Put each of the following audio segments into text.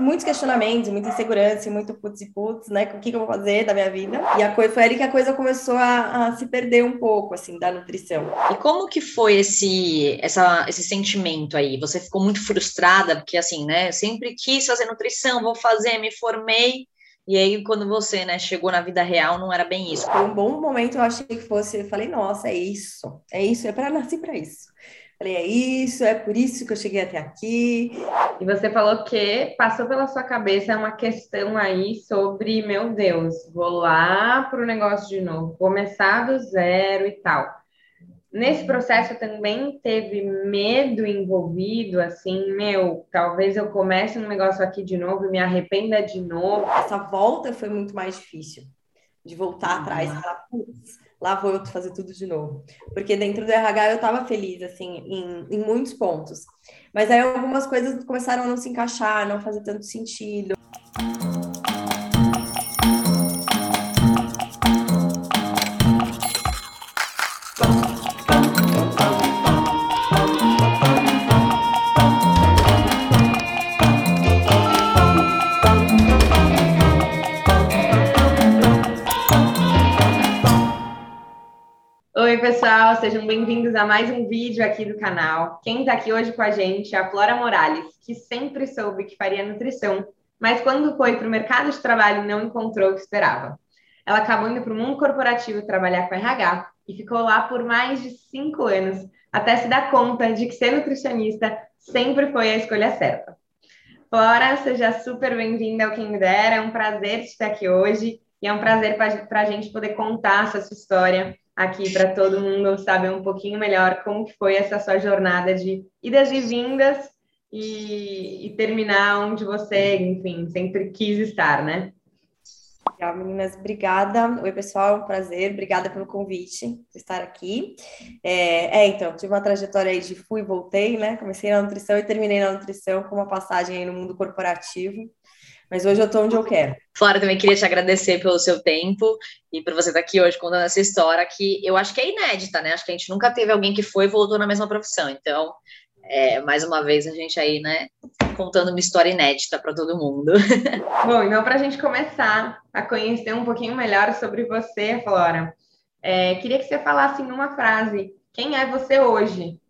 muitos questionamentos, muita insegurança, muito putz e putz, né? O que, que eu vou fazer da minha vida? E a coisa, foi ali que a coisa começou a, a, se perder um pouco, assim, da nutrição. E como que foi esse, essa, esse sentimento aí? Você ficou muito frustrada, porque assim, né? Eu sempre quis fazer nutrição, vou fazer, me formei. E aí, quando você, né, chegou na vida real, não era bem isso. Foi um bom momento, eu achei que fosse. Eu falei, nossa, é isso, é isso, é para nascer para isso. Falei, é isso, é por isso que eu cheguei até aqui. E você falou que passou pela sua cabeça uma questão aí sobre, meu Deus, vou lá para o negócio de novo, começar do zero e tal. Nesse processo também teve medo envolvido, assim, meu, talvez eu comece um negócio aqui de novo e me arrependa de novo. Essa volta foi muito mais difícil, de voltar uhum. atrás e falar, putz, lá vou eu fazer tudo de novo. Porque dentro do RH eu estava feliz, assim, em, em muitos pontos. Mas aí algumas coisas começaram a não se encaixar, não fazer tanto sentido. Pessoal, sejam bem-vindos a mais um vídeo aqui do canal. Quem está aqui hoje com a gente é a Flora Morales, que sempre soube que faria nutrição, mas quando foi para o mercado de trabalho não encontrou o que esperava. Ela acabou indo para o mundo corporativo trabalhar com RH e ficou lá por mais de cinco anos, até se dar conta de que ser nutricionista sempre foi a escolha certa. Flora, seja super bem-vinda ao Quem Me Dera, é um prazer te ter aqui hoje e é um prazer para a gente poder contar essa sua história aqui para todo mundo saber um pouquinho melhor como foi essa sua jornada de idas e vindas e, e terminar onde você, enfim, sempre quis estar, né? Legal, meninas, obrigada. Oi, pessoal, um prazer, obrigada pelo convite de estar aqui. É, é, então, tive uma trajetória aí de fui e voltei, né? Comecei na nutrição e terminei na nutrição com uma passagem aí no mundo corporativo. Mas hoje eu estou onde eu quero. Flora, também queria te agradecer pelo seu tempo e por você estar aqui hoje contando essa história que eu acho que é inédita, né? Acho que a gente nunca teve alguém que foi e voltou na mesma profissão. Então, é, mais uma vez, a gente aí, né, contando uma história inédita para todo mundo. Bom, então, para a gente começar a conhecer um pouquinho melhor sobre você, Flora, é, queria que você falasse em uma frase: quem é você hoje?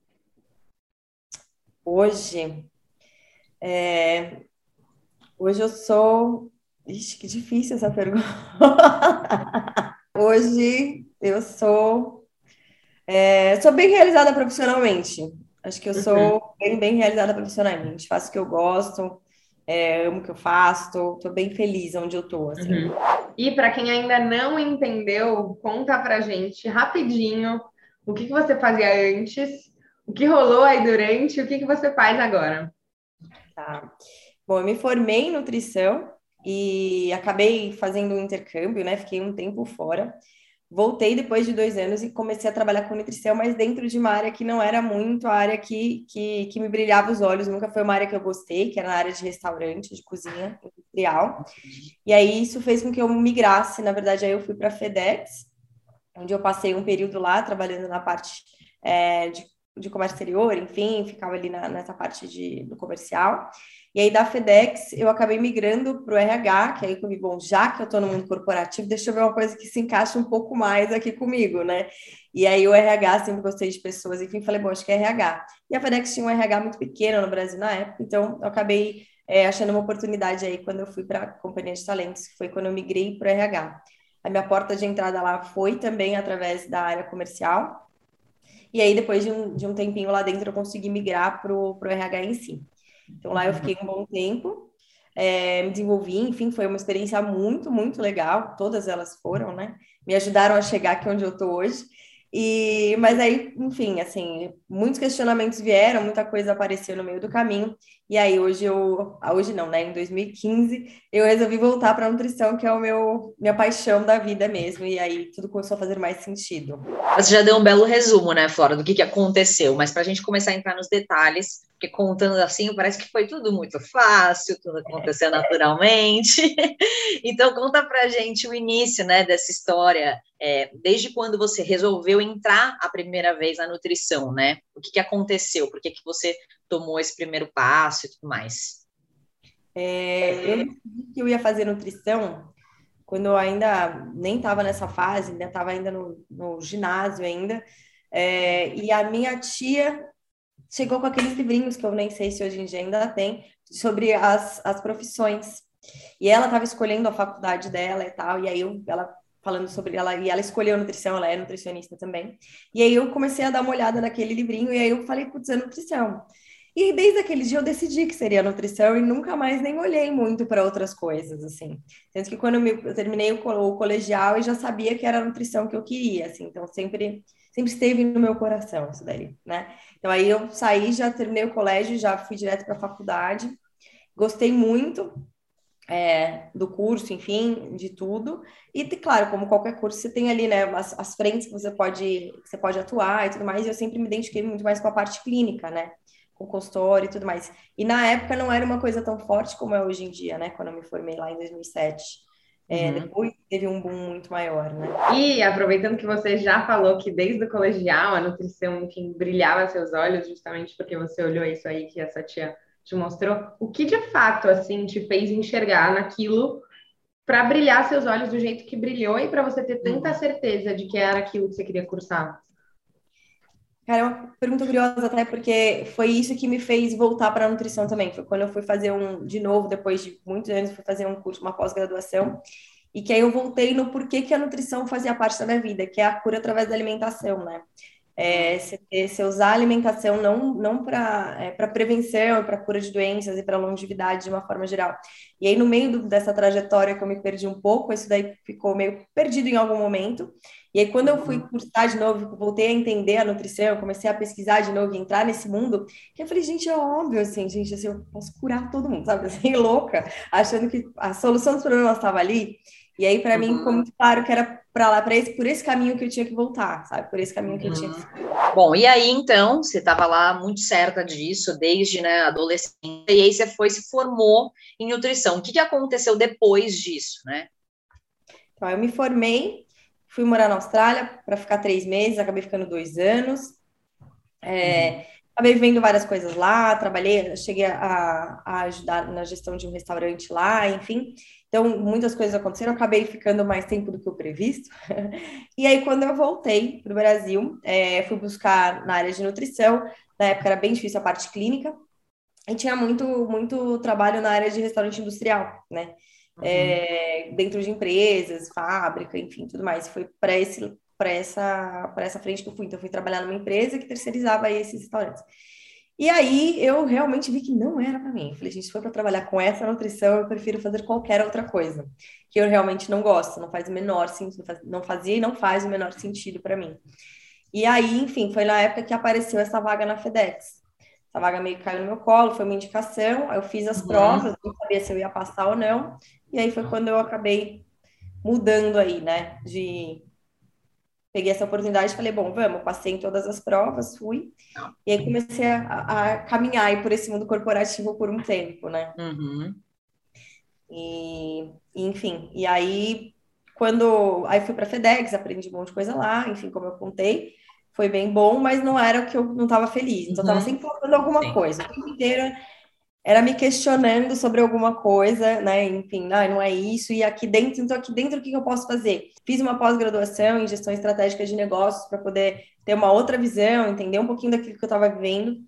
Hoje. É, Hoje eu sou. Ixi, que difícil essa pergunta. Hoje eu sou. É, sou bem realizada profissionalmente. Acho que eu sou uhum. bem, bem realizada profissionalmente. Faço o que eu gosto, é, amo o que eu faço, estou bem feliz onde eu estou. Assim. Uhum. E para quem ainda não entendeu, conta pra gente rapidinho o que, que você fazia antes, o que rolou aí durante e o que, que você faz agora. Tá. Bom, eu me formei em nutrição e acabei fazendo um intercâmbio, né? Fiquei um tempo fora. Voltei depois de dois anos e comecei a trabalhar com nutrição, mas dentro de uma área que não era muito a área que, que, que me brilhava os olhos, nunca foi uma área que eu gostei, que era na área de restaurante, de cozinha industrial. E aí isso fez com que eu migrasse, na verdade, aí eu fui para a FedEx, onde eu passei um período lá trabalhando na parte é, de, de comércio exterior, enfim, ficava ali na, nessa parte de, do comercial. E aí da FedEx eu acabei migrando para o RH, que aí eu vi, bom, já que eu estou no mundo corporativo, deixa eu ver uma coisa que se encaixa um pouco mais aqui comigo, né? E aí o RH, sempre gostei de pessoas, enfim, falei, bom, acho que é RH. E a FedEx tinha um RH muito pequeno no Brasil na época, então eu acabei é, achando uma oportunidade aí quando eu fui para a companhia de talentos, que foi quando eu migrei para o RH. A minha porta de entrada lá foi também através da área comercial. E aí, depois de um, de um tempinho lá dentro, eu consegui migrar para o RH em si. Então lá eu fiquei um bom tempo, é, me desenvolvi, enfim, foi uma experiência muito, muito legal. Todas elas foram, né? Me ajudaram a chegar aqui onde eu estou hoje. E, mas aí, enfim, assim, muitos questionamentos vieram, muita coisa apareceu no meio do caminho. E aí hoje eu, ah, hoje não, né? Em 2015, eu resolvi voltar para nutrição, que é o meu minha paixão da vida mesmo. E aí tudo começou a fazer mais sentido. Você já deu um belo resumo, né, Flora, do que, que aconteceu. Mas para a gente começar a entrar nos detalhes, porque contando assim parece que foi tudo muito fácil, tudo aconteceu naturalmente. então conta pra gente o início, né, dessa história, é, desde quando você resolveu entrar a primeira vez na nutrição, né? O que, que aconteceu? Por que, que você tomou esse primeiro passo e tudo mais? É, eu decidi que eu ia fazer nutrição quando eu ainda nem estava nessa fase, ainda estava ainda no, no, ginásio ainda. É, e a minha tia chegou com aqueles livrinhos que eu nem sei se hoje em dia ainda tem, sobre as, as profissões. E ela estava escolhendo a faculdade dela e tal, e aí eu, ela falando sobre ela, e ela escolheu nutrição, ela é nutricionista também. E aí eu comecei a dar uma olhada naquele livrinho, e aí eu falei, putz, é nutrição. E desde aquele dia eu decidi que seria nutrição e nunca mais nem olhei muito para outras coisas, assim. Tanto que quando eu, me, eu terminei o, o, colegial e já sabia que era a nutrição que eu queria, assim. Então sempre sempre esteve no meu coração isso daí, né? Então aí eu saí, já terminei o colégio, já fui direto para a faculdade. Gostei muito é, do curso, enfim, de tudo. E, claro, como qualquer curso, você tem ali, né, as, as frentes que você pode, que você pode atuar e tudo mais. E eu sempre me identifiquei muito mais com a parte clínica, né? Com consultório e tudo mais. E na época não era uma coisa tão forte como é hoje em dia, né? Quando eu me formei lá em 2007. É, uhum. Depois teve um boom muito maior, né? E aproveitando que você já falou que desde o colegial a nutrição, enfim, brilhava seus olhos, justamente porque você olhou isso aí que essa tia te mostrou, o que de fato, assim, te fez enxergar naquilo para brilhar seus olhos do jeito que brilhou e para você ter tanta uhum. certeza de que era aquilo que você queria cursar? Cara, é uma pergunta curiosa até porque foi isso que me fez voltar para a nutrição também. Foi quando eu fui fazer um, de novo, depois de muitos anos, fui fazer um curso, uma pós-graduação, e que aí eu voltei no porquê que a nutrição fazia parte da minha vida, que é a cura através da alimentação, né? É, você, usar a alimentação não, não para é, prevenção, para cura de doenças e para longevidade de uma forma geral. E aí, no meio do, dessa trajetória que eu me perdi um pouco, isso daí ficou meio perdido em algum momento. E aí, quando eu fui uhum. cursar de novo, voltei a entender a nutrição, comecei a pesquisar de novo e entrar nesse mundo, que eu falei, gente, é óbvio, assim, gente, assim, eu posso curar todo mundo, sabe? Assim, louca, achando que a solução dos problemas estava ali. E aí, para uhum. mim, ficou muito claro que era para lá, para esse, por esse caminho que eu tinha que voltar, sabe? Por esse caminho que uhum. eu tinha que. Uhum. Bom, e aí, então, você estava lá muito certa disso, desde né, adolescente, e aí você foi se formou em nutrição. O que, que aconteceu depois disso, né? Então, eu me formei Fui morar na Austrália para ficar três meses, acabei ficando dois anos. É, uhum. Acabei vendo várias coisas lá, trabalhei, cheguei a, a, ajudar na gestão de um restaurante lá, enfim. Então, muitas coisas aconteceram, acabei ficando mais tempo do que o previsto. e aí, quando eu voltei para o Brasil, é, fui buscar na área de nutrição. Na época era bem difícil a parte clínica, e tinha muito, muito trabalho na área de restaurante industrial, né? Uhum. é, dentro de empresas, fábrica, enfim, tudo mais. Foi para esse para essa para essa frente que eu fui. Então, eu fui trabalhar numa empresa que terceirizava esses restaurantes. E aí eu realmente vi que não era para mim. Falei, gente, se for para trabalhar com essa nutrição, eu prefiro fazer qualquer outra coisa que eu realmente não gosto, não faz o menor sentido, não fazia e não faz o menor sentido para mim. E aí, enfim, foi na época que apareceu essa vaga na FedEx. Essa vaga meio que caiu no meu colo, foi uma indicação, eu fiz as uhum. provas, não sabia se eu ia passar ou não, e aí foi quando eu acabei mudando aí, né? De peguei essa oportunidade e falei, bom, vamos, passei em todas as provas, fui, e aí comecei a, a caminhar aí por esse mundo corporativo por um tempo, né? Uhum. E, enfim, e aí quando aí fui para FedEx, aprendi um monte de coisa lá, enfim, como eu contei, foi bem bom, mas não era o que eu não estava feliz, então estava uhum. sempre faltando alguma Sim. coisa, o tempo inteiro era me questionando sobre alguma coisa, né? Enfim, não, não é isso. E aqui dentro, então aqui dentro o que eu posso fazer? Fiz uma pós-graduação em gestão estratégica de negócios para poder ter uma outra visão, entender um pouquinho daquilo que eu estava vivendo.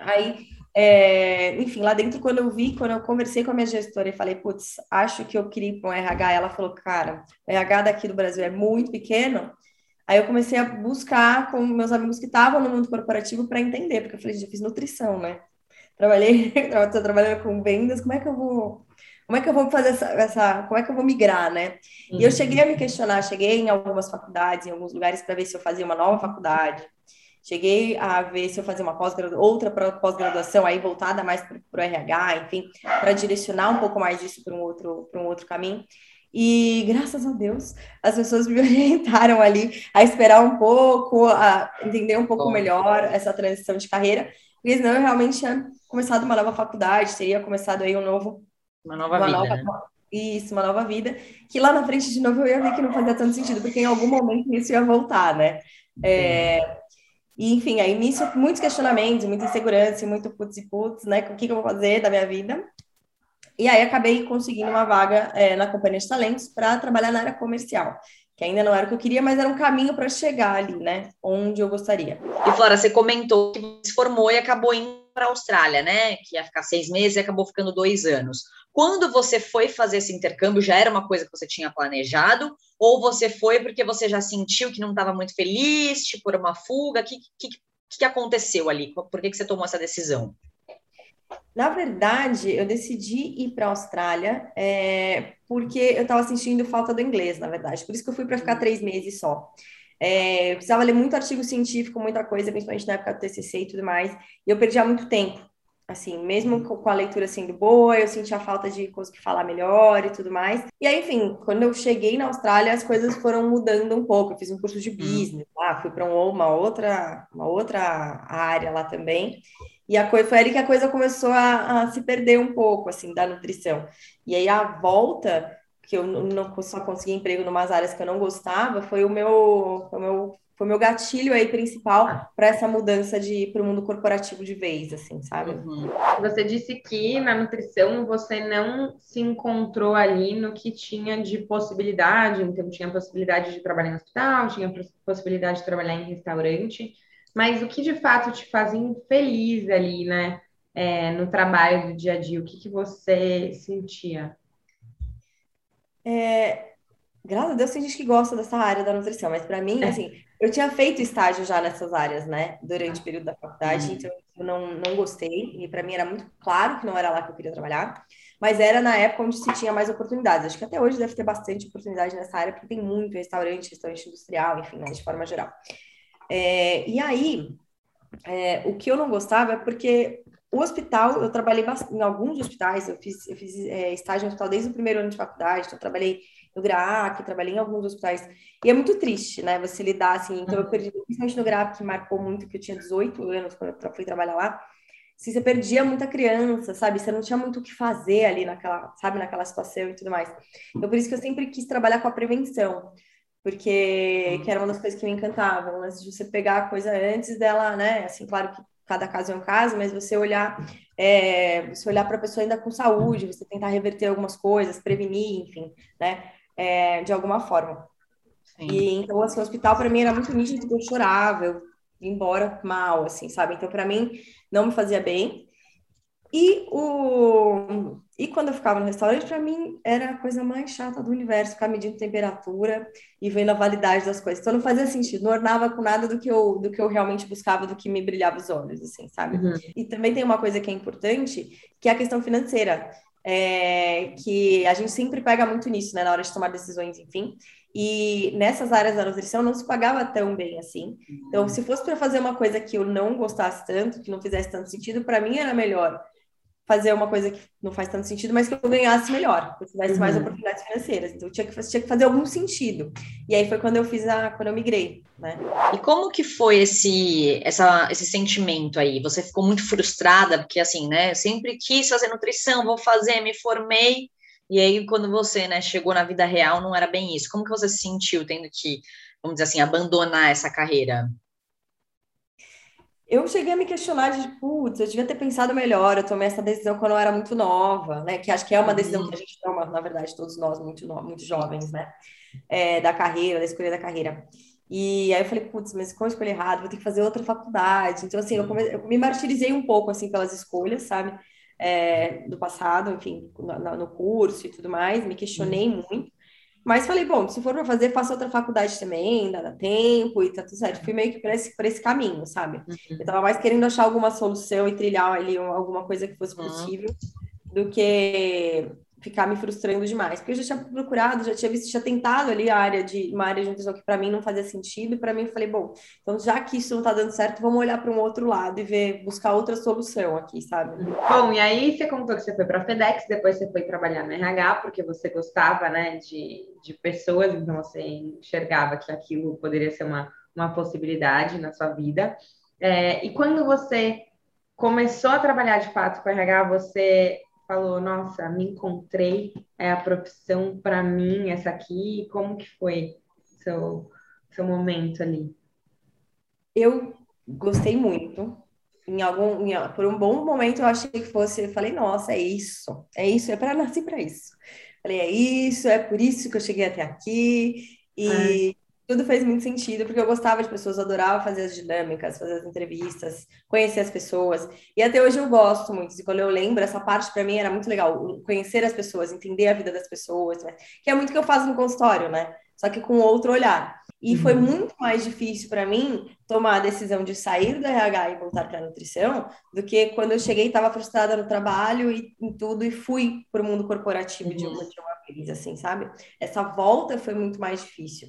Aí, é, enfim, lá dentro, quando eu vi, quando eu conversei com a minha gestora e falei, putz, acho que eu queria ir para um RH, ela falou, cara, o RH daqui do Brasil é muito pequeno. Aí eu comecei a buscar com meus amigos que estavam no mundo corporativo para entender, porque eu falei, já fiz nutrição, né? trabalhei, estou trabalhando com vendas, como é que eu vou, como é que eu vou fazer essa, essa como é que eu vou migrar, né? Uhum. E eu uhum. cheguei a me questionar, cheguei em algumas faculdades, em alguns lugares para ver se eu fazia uma nova faculdade, cheguei a ver se eu fazia uma pós outra pós-graduação aí voltada mais para o RH, enfim, para direcionar um pouco mais disso para um outro para um outro caminho. E graças a Deus, as pessoas me orientaram ali a esperar um pouco, a entender um pouco melhor essa transição de carreira. Porque senão eu realmente tinha começado uma nova faculdade, teria começado aí um novo. Uma nova uma vida. Nova, né? Isso, uma nova vida. Que lá na frente, de novo, eu ia ver que não fazia tanto sentido, porque em algum momento isso ia voltar, né? É, e, enfim, aí nisso, muitos questionamentos, muita insegurança, muito putz e putz, né? O que, que eu vou fazer da minha vida? E aí acabei conseguindo uma vaga é, na Companhia de Talentos para trabalhar na área comercial, que ainda não era o que eu queria, mas era um caminho para chegar ali, né? Onde eu gostaria. E Flora, você comentou que se formou e acabou indo para a Austrália, né? Que ia ficar seis meses e acabou ficando dois anos. Quando você foi fazer esse intercâmbio, já era uma coisa que você tinha planejado? Ou você foi porque você já sentiu que não estava muito feliz, tipo, uma fuga? O que, que, que aconteceu ali? Por que, que você tomou essa decisão? Na verdade, eu decidi ir para a Austrália é, porque eu estava sentindo falta do inglês, na verdade. Por isso que eu fui para ficar três meses só. É, eu precisava ler muito artigo científico, muita coisa, principalmente na época do TCC e tudo mais, e eu perdia muito tempo. Assim, mesmo com a leitura sendo boa, eu sentia falta de conseguir falar melhor e tudo mais. E aí, enfim, quando eu cheguei na Austrália, as coisas foram mudando um pouco. Eu fiz um curso de hum. business lá, fui para uma outra, uma outra área lá também. E a coisa, foi ali que a coisa começou a, a, se perder um pouco, assim, da nutrição. E aí a volta, que eu não só consegui emprego em umas áreas que eu não gostava, foi o meu, foi o meu, foi o meu gatilho aí principal para essa mudança de para o mundo corporativo de vez, assim, sabe? Uhum. Você disse que na nutrição você não se encontrou ali no que tinha de possibilidade, então tinha possibilidade de trabalhar em hospital, tinha possibilidade de trabalhar em restaurante mas o que de fato te fazia infeliz ali, né? É, no trabalho do dia a dia, o que, que você sentia? É, graças a Deus tem gente que gosta dessa área da nutrição, mas para mim, é. assim, eu tinha feito estágio já nessas áreas, né, durante o período da faculdade, uhum. então eu não, não gostei, e para mim era muito claro que não era lá que eu queria trabalhar, mas era na época onde se tinha mais oportunidades. Acho que até hoje deve ter bastante oportunidade nessa área, porque tem muito restaurante, restaurante industrial, enfim, né, de forma geral. É, e aí, é, o que eu não gostava é porque o hospital, eu trabalhei em alguns hospitais, eu fiz, eu fiz é, estágio no hospital desde o primeiro ano de faculdade, então eu trabalhei no GRAAC, trabalhei em alguns hospitais, e é muito triste, né, você lidar assim, então eu perdi, principalmente no GRAAC, que marcou muito, que eu tinha 18 anos quando eu fui trabalhar lá, assim, você perdia muita criança, sabe, você não tinha muito o que fazer ali naquela, sabe, naquela situação e tudo mais, então por isso que eu sempre quis trabalhar com a prevenção, porque que era uma das coisas que me encantavam, antes de você pegar a coisa antes dela, né? Assim, claro que cada caso é um caso, mas você olhar, é, você olhar para a pessoa ainda com saúde, você tentar reverter algumas coisas, prevenir, enfim, né? É, de alguma forma. Sim. E então, assim, o hospital para mim era muito nítido, eu chorava, eu ia embora mal, assim, sabe? Então, para mim, não me fazia bem. E, o... e quando eu ficava no restaurante, para mim era a coisa mais chata do universo, ficar medindo temperatura e vendo a validade das coisas. Então não fazia sentido, não ornava com nada do que eu, do que eu realmente buscava, do que me brilhava os olhos, assim, sabe? Uhum. E também tem uma coisa que é importante, que é a questão financeira. É, que a gente sempre pega muito nisso, né, na hora de tomar decisões, enfim. E nessas áreas da nutrição não se pagava tão bem assim. Então, se fosse para fazer uma coisa que eu não gostasse tanto, que não fizesse tanto sentido, para mim era melhor fazer uma coisa que não faz tanto sentido, mas que eu ganhasse melhor, que eu tivesse uhum. mais oportunidades financeiras. Então tinha que, tinha que fazer algum sentido. E aí foi quando eu fiz a, quando eu migrei, né? E como que foi esse, essa, esse sentimento aí? Você ficou muito frustrada, porque assim, né? Eu sempre quis fazer nutrição, vou fazer, me formei. E aí, quando você, né, chegou na vida real, não era bem isso. Como que você se sentiu tendo que, vamos dizer assim, abandonar essa carreira? Eu cheguei a me questionar de, putz, eu devia ter pensado melhor, eu tomei essa decisão quando eu era muito nova, né? Que acho que é uma decisão que a gente toma, na verdade, todos nós, muito, muito jovens, né? É, da carreira, da escolha da carreira. E aí eu falei, putz, mas como eu escolhi errado, vou ter que fazer outra faculdade. Então, assim, eu, come... eu me martirizei um pouco, assim, pelas escolhas, sabe? É, do passado, enfim, no, no, curso e tudo mais, me questionei muito. Mas falei, bom, se for para fazer, faça outra faculdade também, dá, dá tempo e tá tudo certo. Fui meio que para esse, esse caminho, sabe? Uhum. Eu tava mais querendo achar alguma solução e trilhar ali alguma coisa que fosse possível uhum. do que ficar me frustrando demais, porque eu já tinha procurado, já tinha visto, tinha tentado ali a área de uma área de nutrição que para mim não fazia sentido, e para mim eu falei, bom, então já que isso não tá dando certo, vamos olhar para um outro lado e ver, buscar outra solução aqui, sabe? Bom, e aí você contou que você foi para a FedEx, depois você foi trabalhar na RH, porque você gostava, né, de, de pessoas, então você enxergava que aquilo poderia ser uma, uma possibilidade na sua vida. É, e quando você começou a trabalhar de fato com RH, você falou, nossa, me encontrei, é a profissão para mim essa aqui? Como que foi seu seu momento ali? Eu gostei muito, em algum, em, por um bom momento eu achei que fosse, eu falei, nossa, é isso, é isso, é para nascer para isso. Falei, é isso, é por isso que eu cheguei até aqui. E. tudo fez muito sentido, porque eu gostava de pessoas, adorava fazer as dinâmicas, fazer as entrevistas, conhecer as pessoas. E até hoje eu gosto muito. E quando eu lembro, essa parte para mim era muito legal, conhecer as pessoas, entender a vida das pessoas, né? que é muito que eu faço no consultório, né? Só que com outro olhar. E uhum. foi muito mais difícil para mim tomar a decisão de sair do RH e voltar para a nutrição do que quando eu cheguei estava frustrada no trabalho e em tudo e fui para o mundo corporativo uhum. de, uma, de uma vez, assim, sabe? Essa volta foi muito mais difícil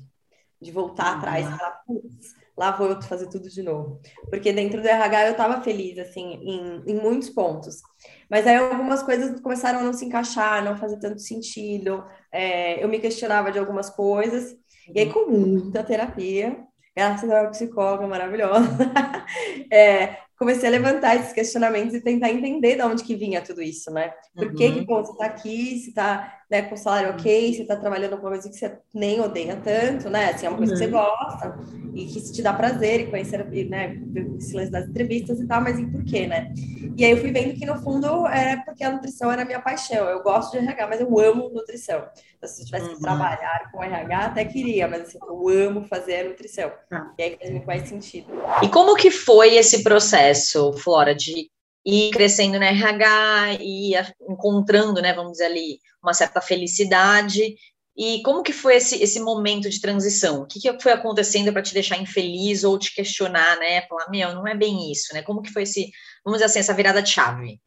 de voltar uhum. atrás e falar, putz, lá vou eu fazer tudo de novo. Porque dentro do RH eu estava feliz, assim, em, em muitos pontos. Mas aí algumas coisas começaram a não se encaixar, não fazer tanto sentido. É, eu me questionava de algumas coisas e aí, com muita terapia, graças a uma psicóloga maravilhosa, é, comecei a levantar esses questionamentos e tentar entender de onde que vinha tudo isso, né? Por uhum. que, que bom, você está aqui, você está né, com salário ok, você está trabalhando com uma coisa que você nem odeia tanto, né? Assim, é uma coisa uhum. que você uhum. gosta e que te dá prazer e conhecer, né, esse lance das entrevistas e tal, mas e por quê, né? E aí eu fui vendo que, no fundo, é porque a nutrição era a minha paixão. Eu gosto de RH, mas eu amo nutrição. Então, se eu tivesse que uhum. trabalhar com RH, até queria, mas assim, eu amo fazer a nutrição. Ah. E aí faz muito mais sentido. E como que foi esse processo, Flora, de ir crescendo na RH e encontrando, né, vamos dizer ali, uma certa felicidade. E como que foi esse, esse momento de transição? O que, que foi acontecendo para te deixar infeliz ou te questionar, né? Falar, meu, não é bem isso, né? Como que foi esse, vamos dizer assim, essa virada de chave?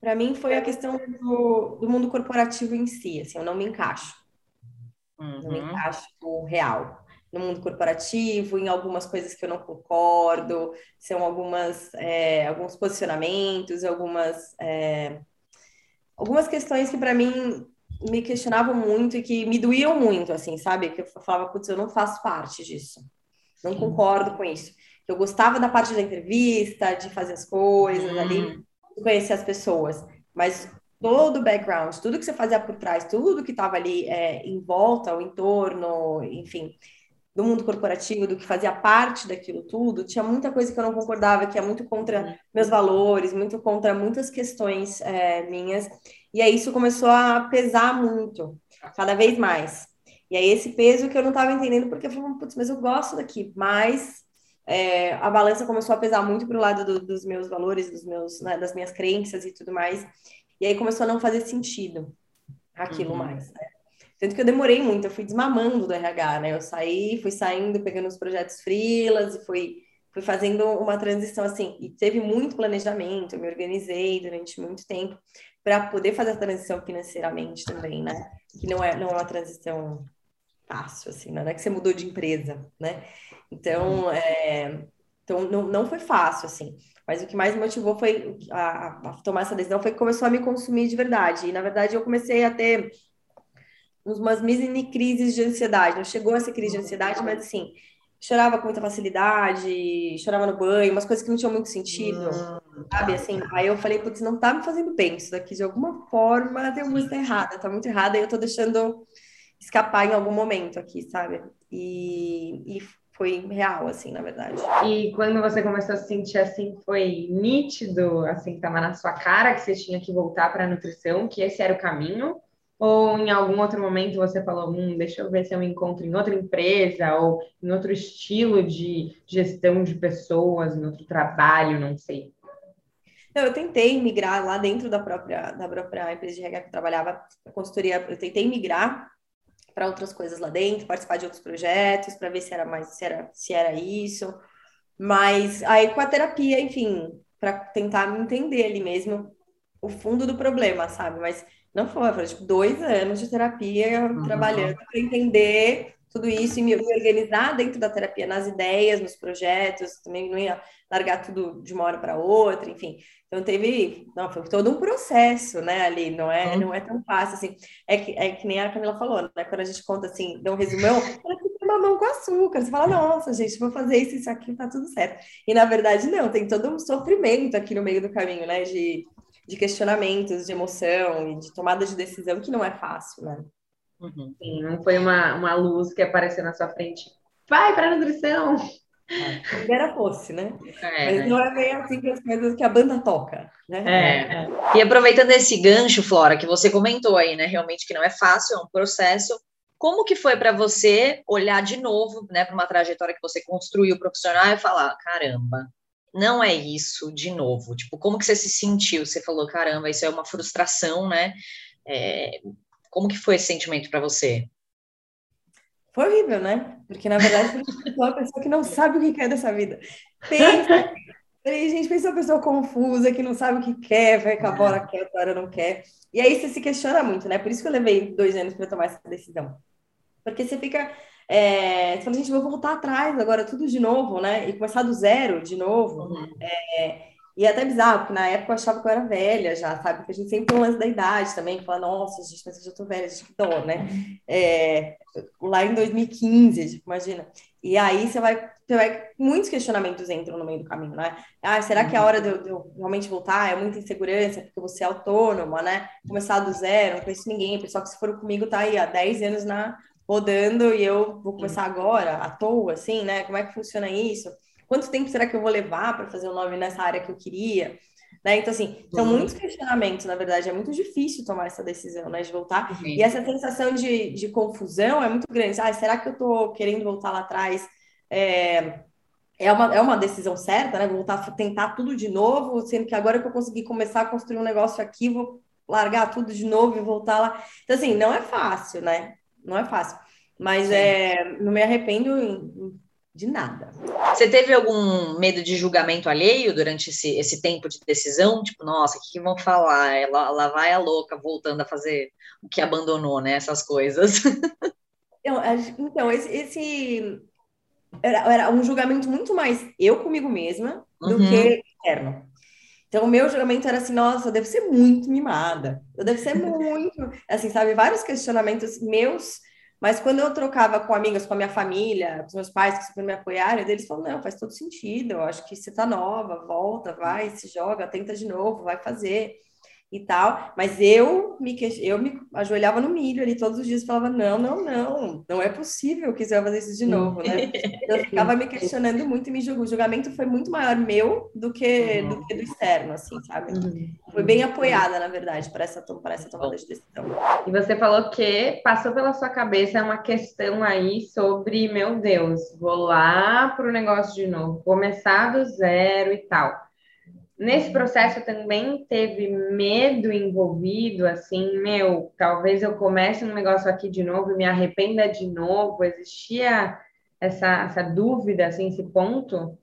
Para mim foi a questão do, do, mundo corporativo em si, assim, eu não me encaixo. Uhum. Não me uhum. encaixo real no mundo corporativo, em algumas coisas que eu não concordo, são algumas, é, alguns posicionamentos, algumas, é, algumas questões que para mim me questionavam muito e que me doíam muito, assim, sabe? Que eu falava, putz, eu não faço parte disso, não Sim. concordo com isso. Eu gostava da parte da entrevista, de fazer as coisas hum. ali, de conhecer as pessoas, mas todo o background, tudo que você fazia por trás, tudo que estava ali é, em volta, o entorno, enfim, do mundo corporativo, do que fazia parte daquilo tudo, tinha muita coisa que eu não concordava, que é muito contra uhum. meus valores, muito contra muitas questões é, minhas. E aí isso começou a pesar muito, cada vez mais. E aí esse peso que eu não estava entendendo, porque eu falei, putz, mas eu gosto daqui, mas é, a balança começou a pesar muito para o lado do, dos meus valores, dos meus, né, das minhas crenças e tudo mais. E aí começou a não fazer sentido aquilo uhum. mais. Né? Tanto que eu demorei muito, eu fui desmamando do RH, né? Eu saí, fui saindo, pegando os projetos freelas e fui, fui fazendo uma transição assim. E teve muito planejamento, eu me organizei durante muito tempo para poder fazer a transição financeiramente também, né? Que não é, não é uma transição fácil, assim, não é que você mudou de empresa, né? Então, é, então não, não foi fácil, assim. Mas o que mais me motivou foi a, a tomar essa decisão foi que começou a me consumir de verdade. E, na verdade, eu comecei a ter umas mini crises de ansiedade. Não chegou a ser crise de ansiedade, mas assim, chorava com muita facilidade, chorava no banho, umas coisas que não tinham muito sentido, hum. sabe? Assim, aí eu falei, putz, não tá me fazendo bem isso daqui, de alguma forma tem uma coisa errada, tá muito errada, e eu tô deixando escapar em algum momento aqui, sabe? E, e foi real, assim, na verdade. E quando você começou a se sentir assim, foi nítido, assim, que tava na sua cara que você tinha que voltar para a nutrição, que esse era o caminho? Ou em algum outro momento você falou, hum, deixa eu ver se eu encontro em outra empresa ou em outro estilo de gestão de pessoas, em outro trabalho, não sei. Eu tentei migrar lá dentro da própria, da própria empresa de RH que eu trabalhava, a consultoria, eu tentei migrar para outras coisas lá dentro, participar de outros projetos, para ver se era mais, se era, se era isso. Mas aí com a terapia, enfim, para tentar me entender ali mesmo o fundo do problema, sabe? Mas não foi, foi tipo dois anos de terapia uhum. trabalhando para entender tudo isso e me organizar dentro da terapia, nas ideias, nos projetos, também não ia largar tudo de uma hora para outra, enfim. Então teve, não, foi todo um processo, né, ali, não é, uhum. não é tão fácil assim. É que, é que nem a Camila falou, né, quando a gente conta assim, dá um resumão, parece que mamão com açúcar. Você fala, nossa, gente, vou fazer isso, isso aqui, tá tudo certo. E na verdade não, tem todo um sofrimento aqui no meio do caminho, né, de de questionamentos, de emoção e de tomada de decisão que não é fácil, né? Uhum. Sim, não foi uma, uma luz que apareceu na sua frente. Vai para a nutrição! Ah, era fosse, né? É, Mas não é bem assim que as coisas que a banda toca, né? É, é. E aproveitando esse gancho, Flora, que você comentou aí, né? Realmente que não é fácil, é um processo. Como que foi para você olhar de novo, né, para uma trajetória que você construiu profissional e falar, caramba, não é isso de novo? Tipo, como que você se sentiu? Você falou, caramba, isso é uma frustração, né? É, como que foi esse sentimento para você? Foi horrível, né? Porque, na verdade, é uma pessoa que não sabe o que quer dessa vida. Pensa, a gente pensa uma pessoa confusa, que não sabe o que quer, vai com a bola quer, a hora não quer. E aí você se questiona muito, né? Por isso que eu levei dois anos para tomar essa decisão. Porque você fica. É, você fala, gente, vou voltar atrás agora, tudo de novo, né? E começar do zero de novo. Uhum. É, e é até bizarro, porque na época eu achava que eu era velha já, sabe? Porque a gente sempre tem um lance da idade também, que fala, nossa, gente, mas eu já tô velha, gente, que dó, né? É, lá em 2015, tipo, imagina. E aí você vai, você vai, muitos questionamentos entram no meio do caminho, né? Ah, será que é a hora de eu, de eu realmente voltar? É muita insegurança, porque você é autônoma, né? Começar do zero, não conheço ninguém, o pessoal que se for comigo tá aí há 10 anos na rodando e eu vou começar agora, à toa, assim, né? Como é que funciona isso? Quanto tempo será que eu vou levar para fazer o um nome nessa área que eu queria? Né? Então, assim, são uhum. muitos questionamentos, na verdade, é muito difícil tomar essa decisão, né, de voltar. Uhum. E essa sensação de, de confusão é muito grande. Ah, será que eu estou querendo voltar lá atrás? É, é, uma, é uma decisão certa, né? Voltar a tentar tudo de novo, sendo que agora que eu consegui começar a construir um negócio aqui, vou largar tudo de novo e voltar lá. Então, assim, não é fácil, né? Não é fácil. Mas é, não me arrependo de nada. Você teve algum medo de julgamento alheio durante esse, esse tempo de decisão? Tipo, nossa, o que, que vão falar? Ela, ela vai a louca voltando a fazer o que abandonou, né? Essas coisas. Então, então esse, esse era, era, um julgamento muito mais eu comigo mesma do uhum. que externo. Então, o meu julgamento era assim, nossa, eu devo ser muito mimada. Eu devo ser muito, assim, sabe? Vários questionamentos meus mas quando eu trocava com amigas, com a minha família, com os meus pais que sempre me apoiaram, eles falaram, não, faz todo sentido, eu acho que você tá nova, volta, vai, se joga, tenta de novo, vai fazer e tal. Mas eu me, eu me ajoelhava no milho ali todos os dias e falava: não, não, não, não é possível que você vai fazer isso de novo, né? Eu ficava me questionando muito e me julgou. O julgamento foi muito maior meu do que, uhum. do, que do externo, assim, sabe? Uhum. Foi bem apoiada, na verdade, para essa, para essa tomada de decisão. E você falou que passou pela sua cabeça uma questão aí sobre, meu Deus, vou lá para o negócio de novo, começar do zero e tal. Nesse processo também teve medo envolvido, assim, meu, talvez eu comece um negócio aqui de novo e me arrependa de novo. Existia essa, essa dúvida, assim, esse ponto?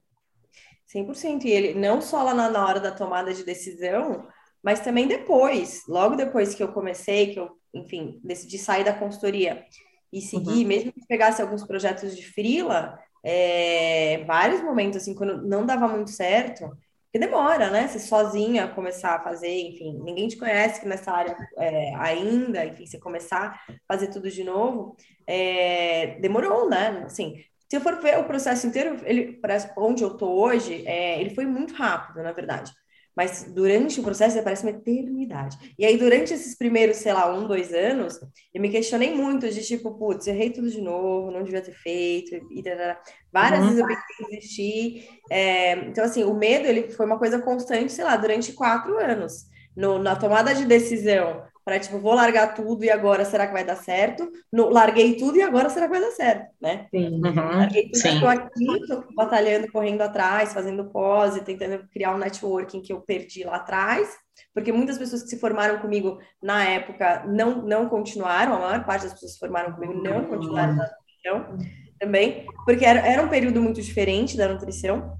100%. E ele, não só lá na, na hora da tomada de decisão, mas também depois, logo depois que eu comecei, que eu, enfim, decidi sair da consultoria e seguir, uhum. mesmo que pegasse alguns projetos de freela, é, vários momentos, assim, quando não dava muito certo, porque demora, né? Você sozinha começar a fazer, enfim, ninguém te conhece nessa área é, ainda, enfim, você começar a fazer tudo de novo, é, demorou, né? Assim, se eu for ver o processo inteiro, ele, onde eu tô hoje, é, ele foi muito rápido, na verdade. Mas durante o processo parece uma eternidade. E aí, durante esses primeiros, sei lá, um, dois anos, eu me questionei muito de tipo, putz, errei tudo de novo, não devia ter feito, e várias uhum. vezes eu pensei em desistir. É, então, assim, o medo ele foi uma coisa constante, sei lá, durante quatro anos. No, na tomada de decisão para tipo, vou largar tudo e agora será que vai dar certo? No, larguei tudo e agora será que vai dar certo, né? Sim. Uhum, larguei tudo, estou aqui, estou batalhando, correndo atrás, fazendo pós e tentando criar um networking que eu perdi lá atrás, porque muitas pessoas que se formaram comigo na época não, não continuaram, a maior parte das pessoas que se formaram comigo não continuaram na nutrição também, porque era, era um período muito diferente da nutrição,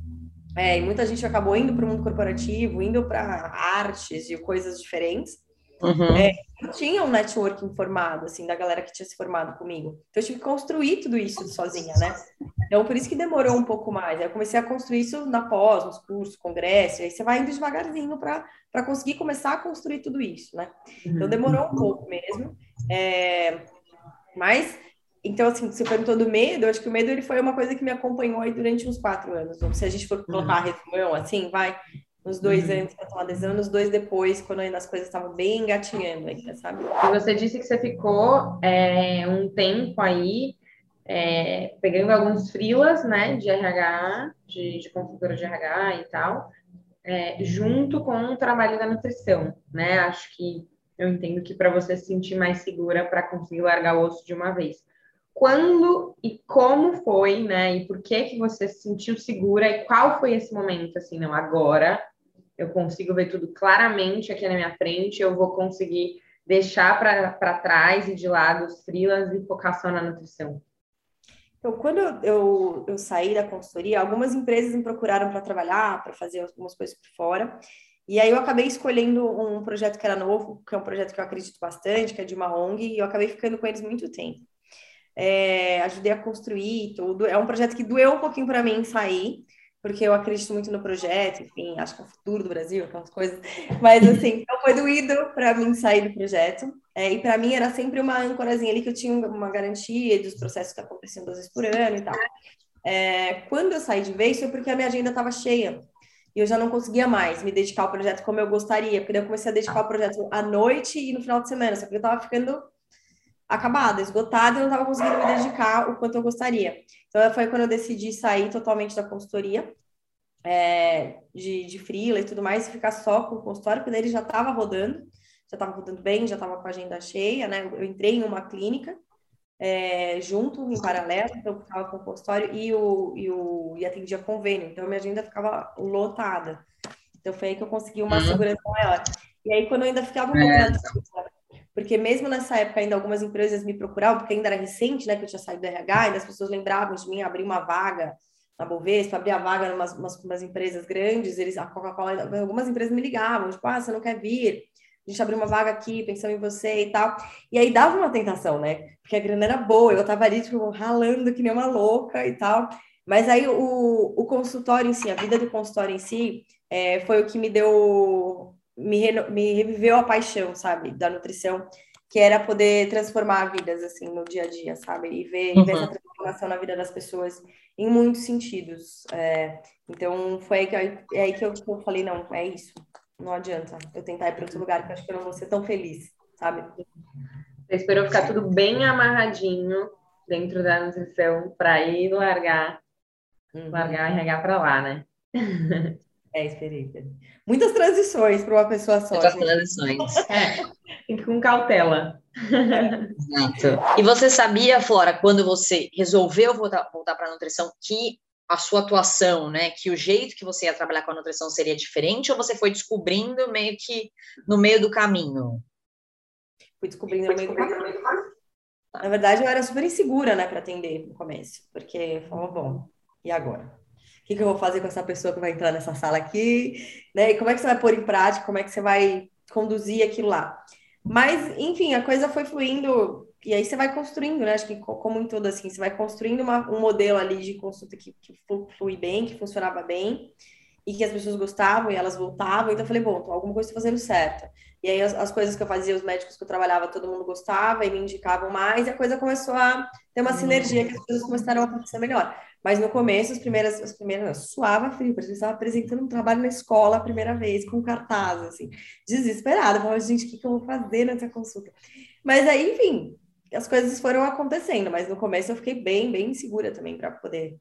é, e muita gente acabou indo para o mundo corporativo, indo para artes e coisas diferentes, Uhum. É, eu tinha um networking formado, assim, da galera que tinha se formado comigo. Então, eu tive que construir tudo isso sozinha, né? Então, por isso que demorou um pouco mais. Aí eu comecei a construir isso na pós, nos cursos, congresso, aí você vai indo devagarzinho para conseguir começar a construir tudo isso, né? Então, uhum. demorou um pouco mesmo. É, mas, então, assim, você perguntou do medo, eu acho que o medo ele foi uma coisa que me acompanhou aí durante uns quatro anos. Então, se a gente for colocar uhum. resumão, assim, vai nos dois uhum. antes tomar decisão, nos dois depois, quando ainda as coisas estavam bem engatinhando ainda, sabe? E você disse que você ficou é, um tempo aí é, pegando alguns frilas, né, de RH, de, de consultora de RH e tal, é, junto com o trabalho da nutrição, né? Acho que eu entendo que para você se sentir mais segura para conseguir largar o osso de uma vez. Quando e como foi, né? E por que que você se sentiu segura e qual foi esse momento assim, não, agora eu consigo ver tudo claramente aqui na minha frente, eu vou conseguir deixar para trás e de lado os freelas e focar só na nutrição. Então, quando eu, eu saí da consultoria, algumas empresas me procuraram para trabalhar, para fazer algumas coisas por fora. E aí eu acabei escolhendo um projeto que era novo, que é um projeto que eu acredito bastante, que é de uma ONG, e eu acabei ficando com eles muito tempo. É, ajudei a construir tudo. É um projeto que doeu um pouquinho para mim sair, porque eu acredito muito no projeto, enfim, acho que é o futuro do Brasil, aquelas coisas. Mas, assim, não foi doído para mim sair do projeto. É, e para mim era sempre uma âncorazinha ali que eu tinha uma garantia dos processos que aconteciam duas vezes por ano e tal. É, quando eu saí de vez foi porque a minha agenda estava cheia. E eu já não conseguia mais me dedicar ao projeto como eu gostaria, porque daí eu comecei a dedicar ao projeto à noite e no final de semana, só que eu estava ficando acabada, esgotada, e não estava conseguindo me dedicar o quanto eu gostaria. Então, foi quando eu decidi sair totalmente da consultoria, é, de, de freela e tudo mais, e ficar só com o consultório, porque ele já estava rodando, já estava rodando bem, já estava com a agenda cheia, né? Eu entrei em uma clínica, é, junto, em paralelo, então eu ficava com o consultório e, o, e, o, e atendia convênio, então minha agenda ficava lotada. Então foi aí que eu consegui uma uhum. segurança maior. E aí, quando eu ainda ficava um pouco é. Porque mesmo nessa época, ainda algumas empresas me procuravam, porque ainda era recente, né, que eu tinha saído do RH, ainda as pessoas lembravam de mim, abrir uma vaga na Bovespa, abrir a vaga em umas, umas, umas empresas grandes, eles, a Coca-Cola, algumas empresas me ligavam, tipo, ah, você não quer vir? A gente abriu uma vaga aqui, pensando em você e tal. E aí dava uma tentação, né? Porque a grana era boa, eu tava ali, tipo, ralando que nem uma louca e tal. Mas aí o, o consultório em si, a vida do consultório em si, é, foi o que me deu me, me reviveu a paixão, sabe, da nutrição, que era poder transformar vidas, assim, no dia a dia, sabe? E ver, uhum. ver essa transformação na vida das pessoas em muitos sentidos. É, então, foi aí que, eu, é aí que eu, eu falei, não, é isso. Não adianta eu tentar ir para outro lugar, que eu acho que eu não vou ser tão feliz, sabe? Você esperou ficar tudo bem amarradinho dentro da nutrição para ir largar, uhum. largar e regar para lá, né? É, esperei. Muitas transições para uma pessoa só. Muitas gente. transições. É, tem que ir com cautela. Exato. E você sabia, Flora, quando você resolveu voltar, voltar para a nutrição, que a sua atuação, né, que o jeito que você ia trabalhar com a nutrição seria diferente, ou você foi descobrindo meio que no meio do caminho? Fui descobrindo no meio do caminho. Na verdade, eu era super insegura, né, para atender no começo, porque falava, bom, e agora? Que, que eu vou fazer com essa pessoa que vai entrar nessa sala aqui, né? E como é que você vai pôr em prática, como é que você vai conduzir aquilo lá. Mas, enfim, a coisa foi fluindo, e aí você vai construindo, né? Acho que como em tudo assim, você vai construindo uma, um modelo ali de consulta que, que flui bem, que funcionava bem, e que as pessoas gostavam e elas voltavam. Então eu falei, bom, então alguma coisa está fazendo certo. E aí as, as, coisas que eu fazia, os médicos que eu trabalhava, todo mundo gostava e me indicavam mais, e a coisa começou a ter uma sinergia que as coisas começaram a acontecer melhor. Mas no começo, as primeiras, as primeiras, suava frio, porque eu estava apresentando um trabalho na escola a primeira vez, com cartaz, assim, desesperada. Eu falava, gente, o que, que eu vou fazer nessa consulta? Mas aí, enfim, as coisas foram acontecendo, mas no começo eu fiquei bem, bem insegura também para poder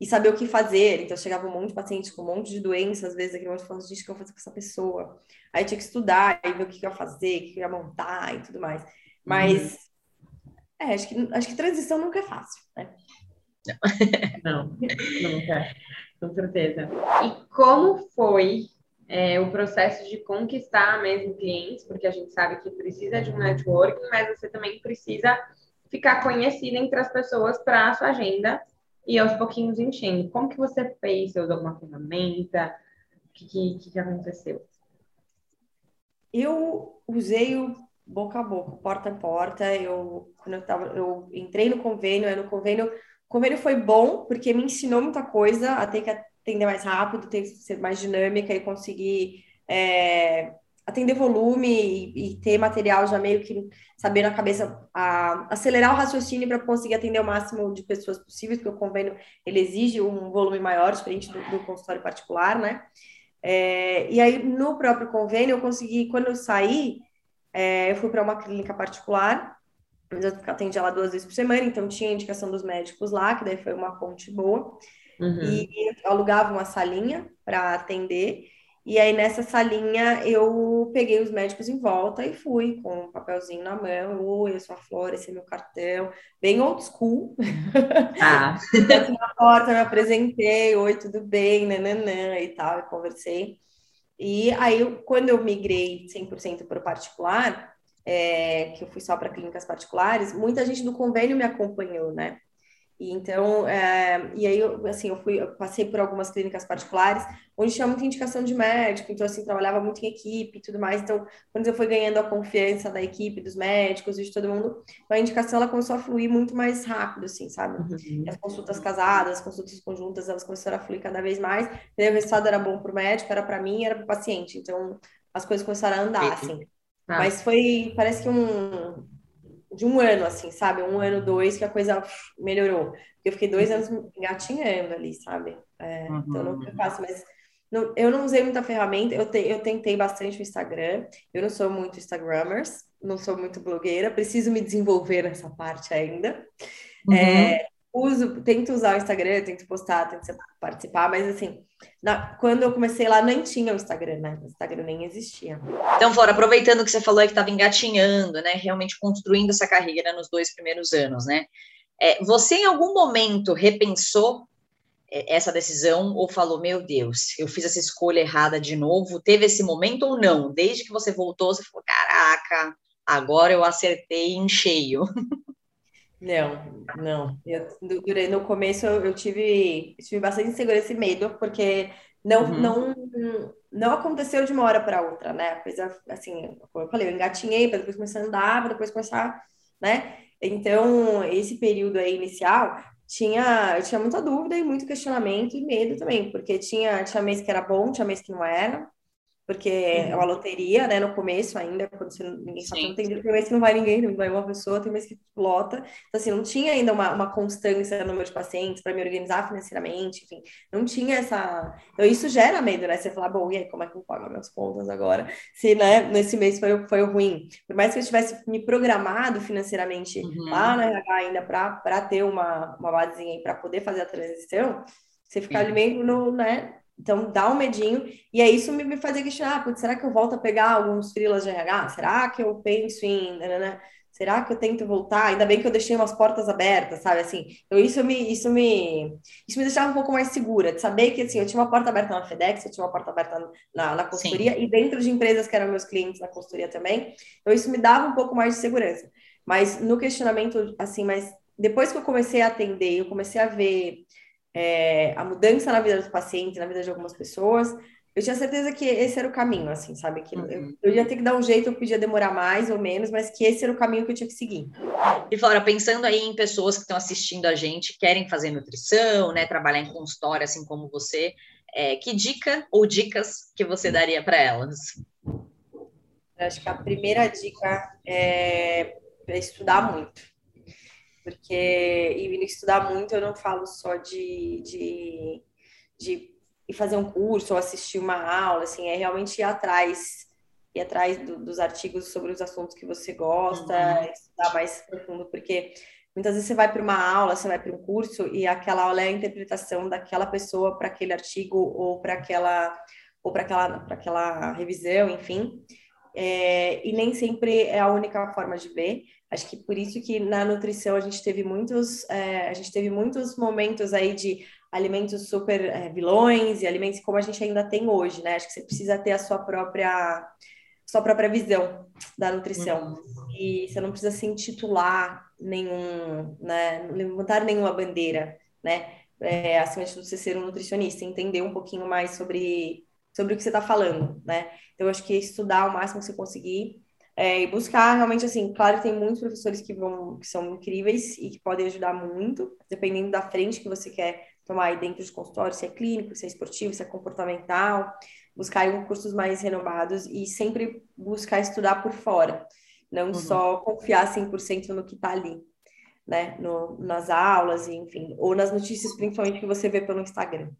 e saber o que fazer. Então, chegava um monte de paciente com um monte de doença, às vezes, aquele monte de falando, gente, o que eu vou fazer com essa pessoa? Aí tinha que estudar e ver o que eu ia fazer, o que eu ia montar e tudo mais. Mas, uhum. é, acho que, acho que transição nunca é fácil, né? Não, nunca, com certeza. E como foi é, o processo de conquistar mesmo clientes? Porque a gente sabe que precisa de um networking, mas você também precisa ficar conhecida entre as pessoas para a sua agenda e aos pouquinhos enchendo. Como que você fez? Você usou alguma ferramenta? O que, que, que aconteceu? Eu usei o boca a boca, porta a porta. Eu, quando eu, tava, eu entrei no convênio, no convênio o convênio foi bom, porque me ensinou muita coisa, a ter que atender mais rápido, ter que ser mais dinâmica e conseguir é, atender volume e, e, ter material já meio que saber na cabeça, a, acelerar o raciocínio para conseguir atender o máximo de pessoas possíveis, porque o convênio ele exige um volume maior, diferente do, do consultório particular, né? É, e aí, no próprio convênio, eu consegui, quando eu saí, é, eu fui para uma clínica particular mas eu atendia lá duas vezes por semana, então tinha indicação dos médicos lá, que daí foi uma ponte boa. Uhum. E alugava uma salinha para atender. E aí, nessa salinha, eu peguei os médicos em volta e fui com um papelzinho na mão. Oi, eu sou a Flora, esse é meu cartão. Bem old school. Ah. na porta, me apresentei. Oi, tudo bem? Nananã e tal, e conversei. E aí, quando eu migrei 100% para o particular, é, que eu fui só para clínicas particulares, muita gente do convênio me acompanhou, né? E então, é, e aí, eu, assim, eu fui, eu passei por algumas clínicas particulares, onde tinha muita indicação de médico, então, assim, trabalhava muito em equipe e tudo mais. Então, quando eu fui ganhando a confiança da equipe, dos médicos e de todo mundo, a indicação, ela começou a fluir muito mais rápido, assim, sabe? Uhum. As consultas casadas, as consultas conjuntas, elas começaram a fluir cada vez mais. E aí, o resultado era bom para o médico, era para mim, era para o paciente. Então, as coisas começaram a andar, assim. Ah. Mas foi, parece que um de um ano, assim, sabe? Um ano, dois, que a coisa melhorou. Eu fiquei dois anos engatinhando ali, sabe? É, uhum. Então não foi fácil, mas não, eu não usei muita ferramenta. Eu, te, eu tentei bastante o Instagram. Eu não sou muito Instagrammers, não sou muito blogueira, preciso me desenvolver nessa parte ainda. Uhum. É, uso, tento usar o Instagram, tento postar, tento participar, mas assim, na, quando eu comecei lá, nem tinha o Instagram, né? O Instagram nem existia. Então, Flora, aproveitando que você falou que estava engatinhando, né? Realmente construindo essa carreira nos dois primeiros anos, né? É, você em algum momento repensou é, essa decisão ou falou, meu Deus, eu fiz essa escolha errada de novo? Teve esse momento ou não? Desde que você voltou, você falou, caraca, agora eu acertei em cheio. Não, não. Eu, no começo eu, eu tive, tive bastante insegurança e medo, porque não, uhum. não, não aconteceu de uma hora para outra, né? A coisa, assim, como eu falei, eu engatinhei para depois começar a andar, para depois começar, né? Então, esse período aí inicial, tinha, eu tinha muita dúvida e muito questionamento e medo também, porque tinha, tinha mês que era bom, tinha mês que não era, porque é uma loteria, né, no começo ainda, quando você, ninguém sabe, não tem, tem mês que não vai ninguém, não vai uma pessoa, tem mês que lota, então assim, não tinha ainda uma, uma constância no número de pacientes para me organizar financeiramente, enfim, não tinha essa, então isso gera medo, né, você falar, bom, e aí, como é que eu pago minhas contas agora, se, né, nesse mês foi, foi ruim, por mais que eu tivesse me programado financeiramente uhum. lá na RH ainda para ter uma, uma basezinha para poder fazer a transição, você ficar ali meio no, né, então, dá um medinho. E aí, isso me, me fazia questionar: ah, será que eu volto a pegar alguns frilas de RH? Será que eu penso em. Será que eu tento voltar? Ainda bem que eu deixei umas portas abertas, sabe? Assim, então isso me, isso me, isso me deixava um pouco mais segura, de saber que assim, eu tinha uma porta aberta na FedEx, eu tinha uma porta aberta na, na consultoria Sim. e dentro de empresas que eram meus clientes na consultoria também. Então, isso me dava um pouco mais de segurança. Mas no questionamento, assim, mas depois que eu comecei a atender, eu comecei a ver é, a mudança na vida dos pacientes, na vida de algumas pessoas, eu tinha certeza que esse era o caminho, assim, sabe? Que uhum. eu, eu, ia ter que dar um jeito, eu podia demorar mais ou menos, mas que esse era o caminho que eu tinha que seguir. E fora, pensando aí em pessoas que estão assistindo a gente, querem fazer nutrição, né, trabalhar em consultório, assim como você, é, que dica ou dicas que você daria para elas? Acho que a primeira dica é estudar muito porque e estudar muito eu não falo só de, de, de ir fazer um curso ou assistir uma aula, assim, é realmente ir atrás, ir atrás do, dos artigos sobre os assuntos que você gosta, uhum. estudar mais profundo, porque muitas vezes você vai para uma aula, você vai para um curso e aquela aula é a interpretação daquela pessoa para aquele artigo ou para aquela ou para aquela, aquela revisão, enfim. É, e nem sempre é a única forma de ver. Acho que por isso que na nutrição a gente teve muitos, é, a gente teve muitos momentos aí de alimentos super é, vilões e alimentos como a gente ainda tem hoje, né? Acho que você precisa ter a sua própria sua própria visão da nutrição uhum. e você não precisa se intitular nenhum, né? Levantar nenhuma bandeira, né? É, acima de tudo, você ser um nutricionista, entender um pouquinho mais sobre sobre o que você está falando, né? Então, acho que estudar o máximo que você conseguir é, e buscar realmente assim, claro que tem muitos professores que vão que são incríveis e que podem ajudar muito, dependendo da frente que você quer tomar aí dentro de consultório, se é clínico, se é esportivo, se é comportamental, buscar aí cursos mais renovados e sempre buscar estudar por fora, não uhum. só confiar 100% no que está ali, né, no, nas aulas, enfim, ou nas notícias principalmente que você vê pelo Instagram.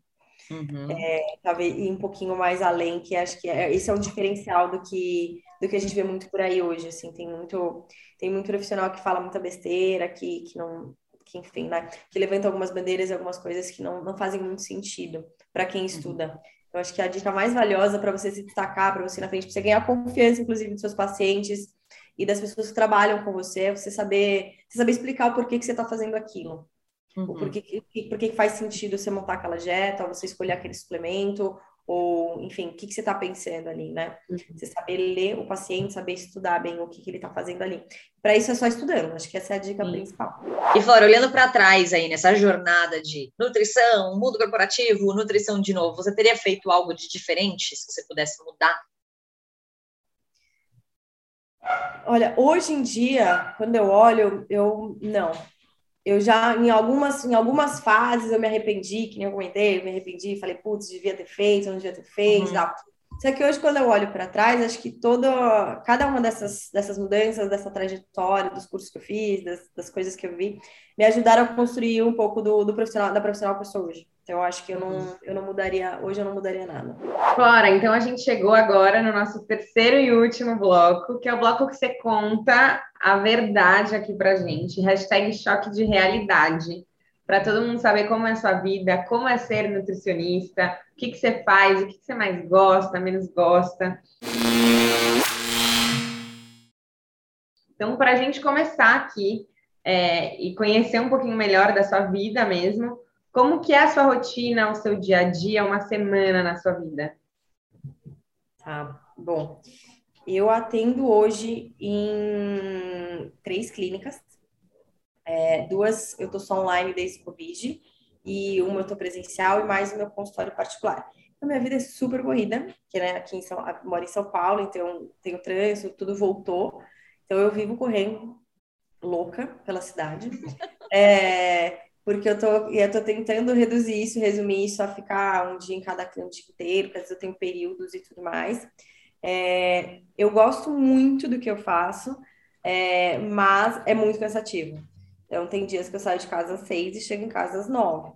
Uhum. É, talvez ir um pouquinho mais além, que acho que é, esse é um diferencial do que, do que a gente vê muito por aí hoje, assim, tem muito, tem muito profissional que fala muita besteira, que, que não, que enfim, né, que levanta algumas bandeiras e algumas coisas que não, não fazem muito sentido para quem uhum. estuda. Eu acho que a dica mais valiosa para você se destacar, para você na frente, para você ganhar confiança, inclusive, dos seus pacientes e das pessoas que trabalham com você, é você saber, você saber explicar o porquê que você está fazendo aquilo. Uhum. O porquê, por que faz sentido você montar aquela dieta, ou você escolher aquele suplemento, ou, enfim, o que, que você está pensando ali, né? Uhum. Você saber ler o paciente, saber estudar bem o que, que ele está fazendo ali. Para isso é só estudando, acho que essa é a dica principal. E Flora, olhando para trás aí nessa jornada de nutrição, mundo corporativo, nutrição de novo, você teria feito algo de diferente se você pudesse mudar? Olha, hoje em dia, quando eu olho, eu não, eu já, em algumas, em algumas fases, eu me arrependi, que nem eu comentei, eu me arrependi, falei, putz, devia ter feito, não devia ter feito, uhum. Só que hoje, quando eu olho para trás, acho que toda, cada uma dessas, dessas mudanças, dessa trajetória, dos cursos que eu fiz, das, das coisas que eu vi, me ajudaram a construir um pouco do, do profissional, da profissional que eu sou hoje. Então, eu acho que eu não, uhum. eu não mudaria, hoje eu não mudaria nada. Flora, então a gente chegou agora no nosso terceiro e último bloco, que é o bloco que você conta a verdade aqui pra gente. Hashtag choque de realidade. Para todo mundo saber como é a sua vida, como é ser nutricionista, o que, que você faz, o que, que você mais gosta, menos gosta. Então, para a gente começar aqui é, e conhecer um pouquinho melhor da sua vida mesmo, como que é a sua rotina, o seu dia a dia, uma semana na sua vida? Tá, bom. Eu atendo hoje em três clínicas. É, duas eu tô só online desde o Covid e uma eu tô presencial e mais o meu consultório particular. Então, minha vida é super corrida, que né, aqui em São, moro em São Paulo, então tenho trânsito, tudo voltou. Então, eu vivo correndo louca pela cidade. É, porque eu tô, eu tô tentando reduzir isso, resumir isso a ficar um dia em cada cliente inteiro, porque às vezes eu tenho períodos e tudo mais. É, eu gosto muito do que eu faço, é, mas é muito cansativo. Então, tem dias que eu saio de casa às seis e chego em casa às nove.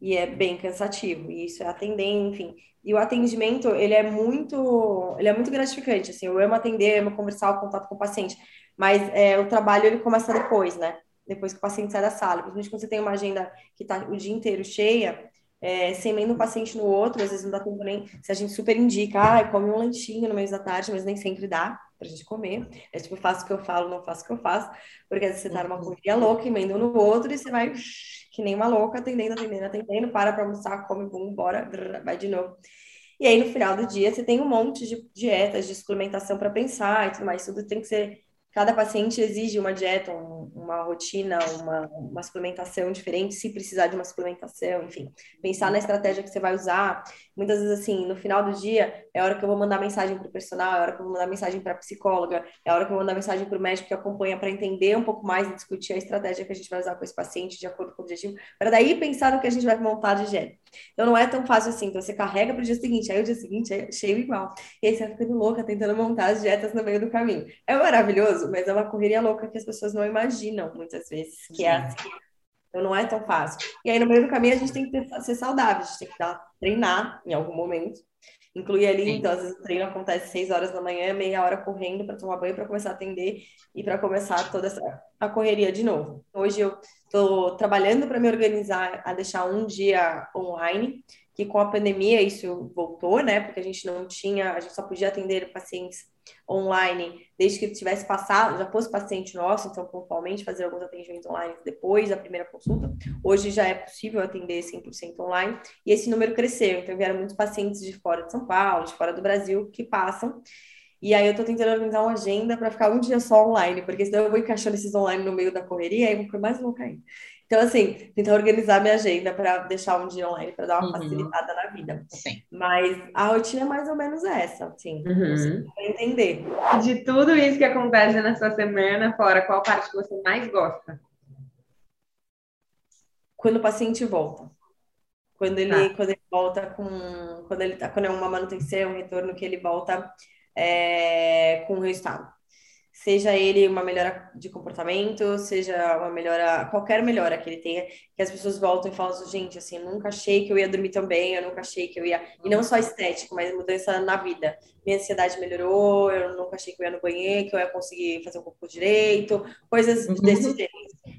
E é bem cansativo. E isso é atender, enfim. E o atendimento, ele é muito, ele é muito gratificante, assim. Eu amo atender, amo conversar, o contato com o paciente. Mas é, o trabalho, ele começa depois, né? Depois que o paciente sai da sala. Principalmente quando você tem uma agenda que está o dia inteiro cheia, é, sem emenda um paciente no outro, às vezes não dá tempo nem. Se a gente super indica, ah, come um lanchinho no meio da tarde, mas nem sempre dá pra gente comer. É tipo, faço o que eu falo, não faço o que eu faço, porque às vezes você tá numa uhum. correria louca, emenda um no outro, e você vai que nem uma louca, atendendo, atendendo, atendendo, para pra almoçar, come, bum, bora, vai de novo. E aí, no final do dia, você tem um monte de dietas, de suplementação para pensar e tudo mais. Tudo tem que ser cada paciente exige uma dieta, um, uma rotina, uma, uma, suplementação diferente, se precisar de uma suplementação, enfim, pensar na estratégia que você vai usar. Muitas vezes, assim, no final do dia, é a hora que eu vou mandar mensagem para o personal, é a hora que eu vou mandar mensagem para a psicóloga, é a hora que eu vou mandar mensagem para o médico que acompanha para entender um pouco mais e discutir a estratégia que a gente vai usar com esse paciente de acordo com o objetivo, para daí pensar no que a gente vai montar de dieta. Então, não é tão fácil assim. Então, você carrega para o dia seguinte, aí o dia seguinte é cheio igual. E aí você vai ficando louca tentando montar as dietas no meio do caminho. É maravilhoso, mas é uma correria louca que as pessoas não imaginam muitas vezes que é assim. Então não é tão fácil. E aí no meio do caminho a gente tem que ter, ser saudável, a gente tem que dar, treinar em algum momento. Incluir ali, Sim. então, às vezes o treino acontece seis horas da manhã, meia hora correndo para tomar banho, para começar a atender e para começar toda essa a correria de novo. Hoje eu estou trabalhando para me organizar a deixar um dia online, que com a pandemia isso voltou, né? Porque a gente não tinha, a gente só podia atender pacientes online desde que tivesse passado, já fosse paciente nosso, então pontualmente fazer alguns atendimentos online depois da primeira consulta. Hoje já é possível atender 100% online e esse número cresceu, então vieram muitos pacientes de fora de São Paulo, de fora do Brasil que passam. E aí eu tô tentando organizar uma agenda para ficar um dia só online, porque senão eu vou encaixando esses online no meio da correria e vou ficar mais louca ainda. Então, assim, tentar organizar minha agenda para deixar um dia online, para dar uma uhum. facilitada na vida. Sim. Mas a rotina é mais ou menos essa, assim, uhum. entender. De tudo isso que acontece na sua semana, fora, qual parte que você mais gosta? Quando o paciente volta. Quando ele, tá. quando ele volta com. Quando ele tá, quando é uma manutenção, um retorno que ele volta é, com o resultado seja ele uma melhora de comportamento, seja uma melhora, qualquer melhora que ele tenha, que as pessoas voltam e falam assim, gente, assim, nunca achei que eu ia dormir tão bem, eu nunca achei que eu ia, e não só estético, mas mudança na vida. Minha ansiedade melhorou, eu nunca achei que eu ia no banheiro, que eu ia conseguir fazer um pouco direito, coisas uhum. desse jeito.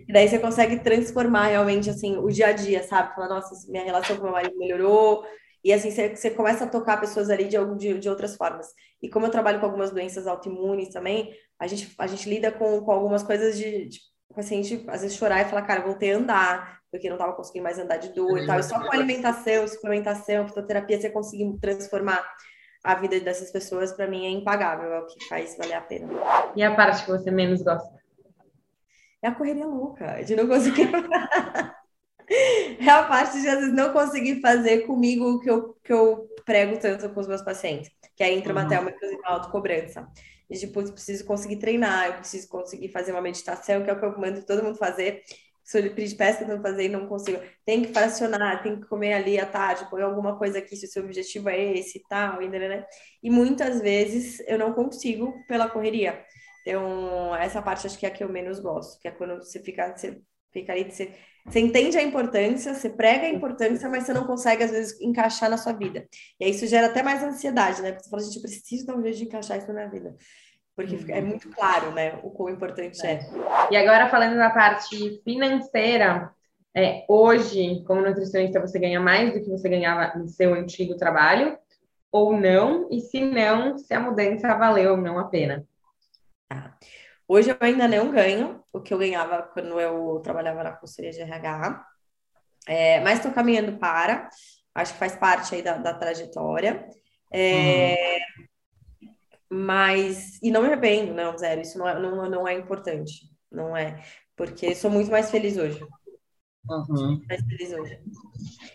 E daí você consegue transformar realmente, assim, o dia a dia, sabe? Falar, nossa, minha relação com meu marido melhorou, e assim, você, você começa a tocar pessoas ali de, de, de outras formas. E como eu trabalho com algumas doenças autoimunes também, a gente, a gente lida com, com algumas coisas de, de o paciente às vezes chorar e falar, cara, voltei a andar, porque não estava conseguindo mais andar de dor e tal. E só com alimentação, suplementação, fitoterapia, você conseguir transformar a vida dessas pessoas, para mim é impagável, é o que faz valer a pena. E a parte que você menos gosta? É a correria louca, de não conseguir. é a parte de às vezes não conseguir fazer comigo o que eu, que eu prego tanto com os meus pacientes, que é intramatéuma, inclusive a autocobrança. E, tipo, eu preciso conseguir treinar, eu preciso conseguir fazer uma meditação, que é o que eu mando todo mundo fazer. Sou de pesca tentando fazer e não consigo. Tem que fracionar, tem que comer ali à tarde, põe alguma coisa aqui se o seu objetivo é esse e tal, né? E muitas vezes eu não consigo pela correria. Então, essa parte acho que é a que eu menos gosto, que é quando você fica, você fica ali, você você entende a importância, você prega a importância, mas você não consegue, às vezes, encaixar na sua vida. E aí isso gera até mais ansiedade, né? Porque você fala, gente, eu preciso dar um jeito de encaixar isso na minha vida. Porque é muito claro, né, o quão importante é. E agora, falando da parte financeira, é, hoje, como nutricionista, você ganha mais do que você ganhava no seu antigo trabalho? Ou não? E se não, se a mudança valeu ou não a pena? Tá. Hoje eu ainda não ganho o que eu ganhava quando eu trabalhava na consultoria de RH, é, mas estou caminhando para, acho que faz parte aí da, da trajetória. É, uhum. Mas, e não me arrependo, não, zero, isso não é, não, não é importante, não é, porque sou muito mais feliz hoje. Uhum.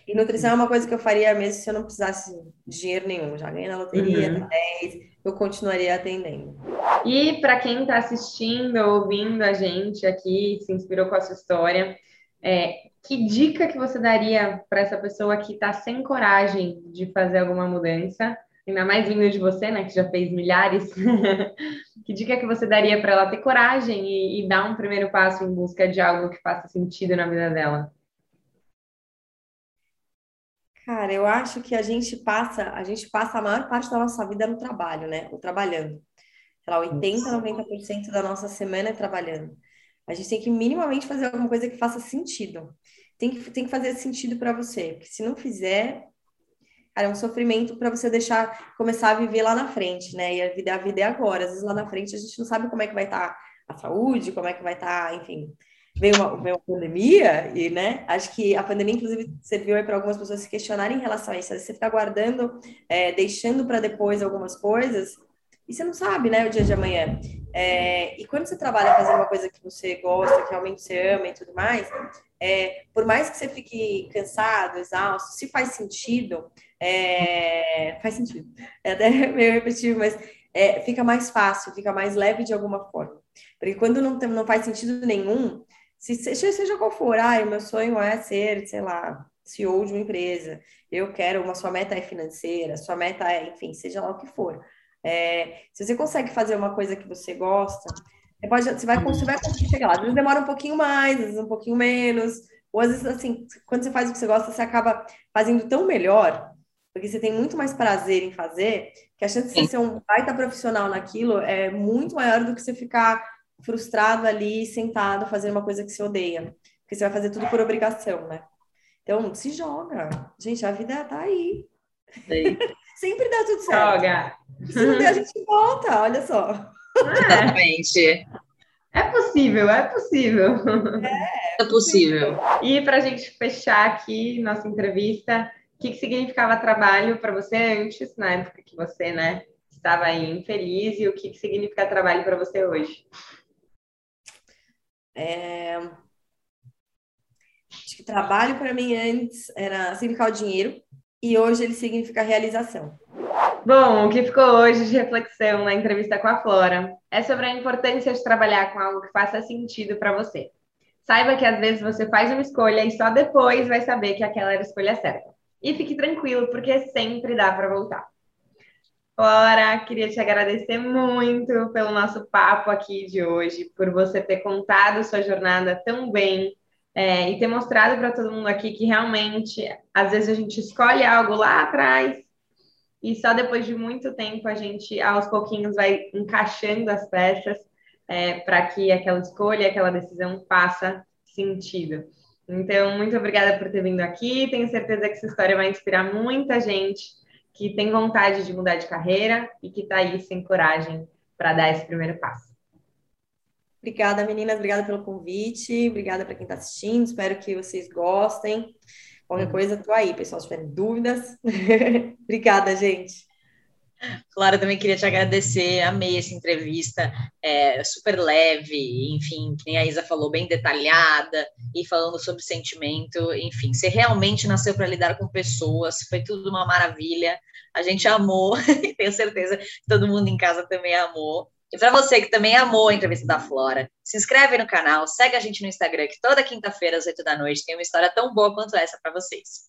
E nutrição é uma coisa que eu faria mesmo se eu não precisasse de dinheiro nenhum. Já ganhei na loteria, uhum. 10, eu continuaria atendendo. E para quem está assistindo, ouvindo a gente aqui, se inspirou com a sua história, é, que dica que você daria para essa pessoa que está sem coragem de fazer alguma mudança? Ainda mais vindo de você, né, que já fez milhares. que dica que você daria para ela ter coragem e, e dar um primeiro passo em busca de algo que faça sentido na vida dela? Cara, eu acho que a gente passa, a gente passa a maior parte da nossa vida no trabalho, né? Ou trabalhando. Sei lá, 80, 90% da nossa semana é trabalhando. A gente tem que minimamente fazer alguma coisa que faça sentido. Tem que, tem que fazer sentido para você, porque se não fizer, cara, é um sofrimento para você deixar começar a viver lá na frente, né? E a vida, a vida é agora. Às vezes lá na frente a gente não sabe como é que vai estar tá a saúde, como é que vai estar, tá, enfim, veio uma, veio uma pandemia e, né, acho que a pandemia, inclusive, serviu para algumas pessoas se questionarem em relação a isso. Você fica guardando, é, deixando para depois algumas coisas e você não sabe, né, o dia de amanhã. É, e quando você trabalha fazendo uma coisa que você gosta, que realmente você ama e tudo mais, é, por mais que você fique cansado, exausto, se faz sentido, é, faz sentido. É até meio repetitivo, mas é, fica mais fácil, fica mais leve de alguma forma. Porque quando não, tem, não faz sentido nenhum, se, seja qual for, ah, meu sonho é ser, sei lá, CEO de uma empresa, eu quero, uma sua meta é financeira, sua meta é, enfim, seja lá o que for. É, se você consegue fazer uma coisa que você gosta, você, pode, você, vai, você vai conseguir chegar lá. Às vezes demora um pouquinho mais, às vezes um pouquinho menos, ou às vezes, assim, quando você faz o que você gosta, você acaba fazendo tão melhor, porque você tem muito mais prazer em fazer, que a chance de você ser um baita profissional naquilo é muito maior do que você ficar frustrado ali, sentado, fazendo uma coisa que você odeia. Porque você vai fazer tudo por obrigação, né? Então, se joga. Gente, a vida tá aí. Sempre dá tudo certo. Joga. Se não der, a gente volta, olha só. Exatamente. É possível, é possível. É, é possível. E para a gente fechar aqui nossa entrevista, o que, que significava trabalho para você antes, na época que você né, estava aí infeliz, e o que, que significa trabalho para você hoje? É... Acho que trabalho para mim antes era significar o dinheiro e hoje ele significa realização. Bom, o que ficou hoje de reflexão na entrevista com a Flora é sobre a importância de trabalhar com algo que faça sentido para você. Saiba que às vezes você faz uma escolha e só depois vai saber que aquela era a escolha certa. E fique tranquilo, porque sempre dá para voltar. Flora, queria te agradecer muito pelo nosso papo aqui de hoje, por você ter contado sua jornada tão bem é, e ter mostrado para todo mundo aqui que realmente, às vezes a gente escolhe algo lá atrás e só depois de muito tempo a gente, aos pouquinhos, vai encaixando as peças é, para que aquela escolha, aquela decisão faça sentido. Então, muito obrigada por ter vindo aqui. Tenho certeza que essa história vai inspirar muita gente que tem vontade de mudar de carreira e que está aí sem coragem para dar esse primeiro passo. Obrigada, meninas. Obrigada pelo convite. Obrigada para quem está assistindo. Espero que vocês gostem. Qualquer coisa, estou aí, pessoal. Se tiverem dúvidas. Obrigada, gente. Clara, também queria te agradecer, amei essa entrevista, é, super leve, enfim, que nem a Isa falou, bem detalhada, e falando sobre sentimento, enfim, você realmente nasceu para lidar com pessoas, foi tudo uma maravilha, a gente amou, tenho certeza que todo mundo em casa também amou. E para você que também amou a entrevista da Flora, se inscreve no canal, segue a gente no Instagram, que toda quinta-feira às oito da noite tem uma história tão boa quanto essa para vocês.